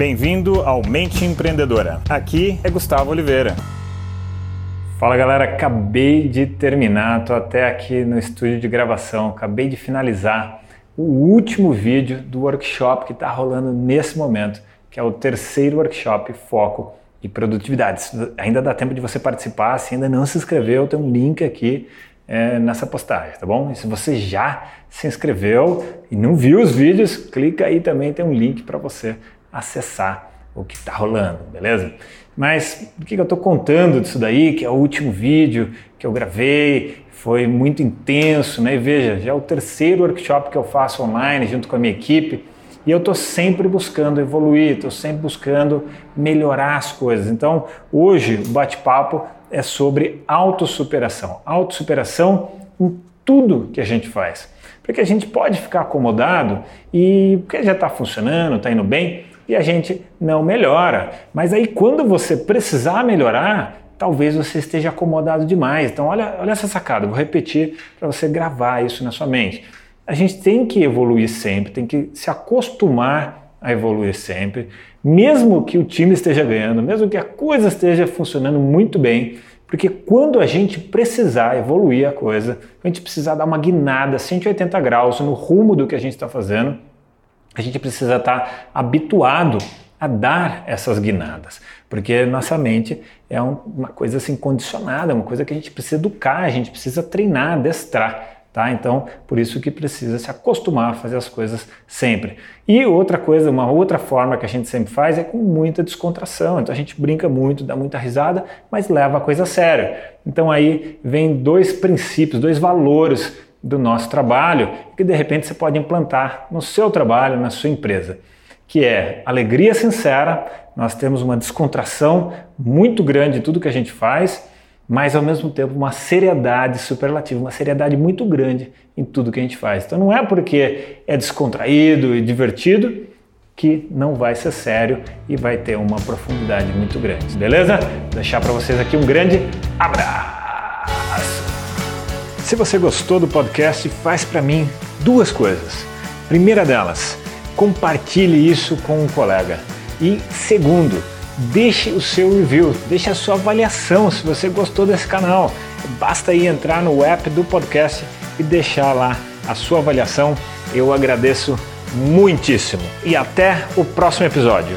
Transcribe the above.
Bem-vindo ao Mente Empreendedora. Aqui é Gustavo Oliveira. Fala galera, acabei de terminar, tô até aqui no estúdio de gravação, acabei de finalizar o último vídeo do workshop que está rolando nesse momento, que é o terceiro workshop Foco e Produtividade. Ainda dá tempo de você participar, se ainda não se inscreveu, tem um link aqui é, nessa postagem, tá bom? E se você já se inscreveu e não viu os vídeos, clica aí também, tem um link para você acessar o que está rolando, beleza? Mas o que eu estou contando disso daí, que é o último vídeo que eu gravei, foi muito intenso, né? E veja, já é o terceiro workshop que eu faço online junto com a minha equipe e eu estou sempre buscando evoluir, estou sempre buscando melhorar as coisas. Então, hoje o bate-papo é sobre autossuperação. Autossuperação em tudo que a gente faz. Porque a gente pode ficar acomodado e porque já está funcionando, está indo bem, e a gente não melhora. Mas aí quando você precisar melhorar, talvez você esteja acomodado demais. Então olha, olha essa sacada, vou repetir para você gravar isso na sua mente. A gente tem que evoluir sempre, tem que se acostumar a evoluir sempre, mesmo que o time esteja ganhando, mesmo que a coisa esteja funcionando muito bem, porque quando a gente precisar evoluir a coisa, a gente precisar dar uma guinada 180 graus no rumo do que a gente está fazendo, a gente precisa estar habituado a dar essas guinadas, porque nossa mente é uma coisa assim condicionada, uma coisa que a gente precisa educar, a gente precisa treinar, adestrar. Tá? Então, por isso que precisa se acostumar a fazer as coisas sempre. E outra coisa, uma outra forma que a gente sempre faz é com muita descontração. Então a gente brinca muito, dá muita risada, mas leva a coisa a sério. Então aí vem dois princípios, dois valores do nosso trabalho que de repente você pode implantar no seu trabalho, na sua empresa, que é alegria sincera, nós temos uma descontração muito grande em tudo que a gente faz, mas ao mesmo tempo uma seriedade superlativa, uma seriedade muito grande em tudo que a gente faz. Então não é porque é descontraído e divertido que não vai ser sério e vai ter uma profundidade muito grande, beleza? Vou deixar para vocês aqui um grande abraço. Se você gostou do podcast, faz para mim duas coisas. Primeira delas, compartilhe isso com um colega. E segundo, deixe o seu review, deixe a sua avaliação se você gostou desse canal. Basta aí entrar no app do podcast e deixar lá a sua avaliação. Eu agradeço muitíssimo. E até o próximo episódio.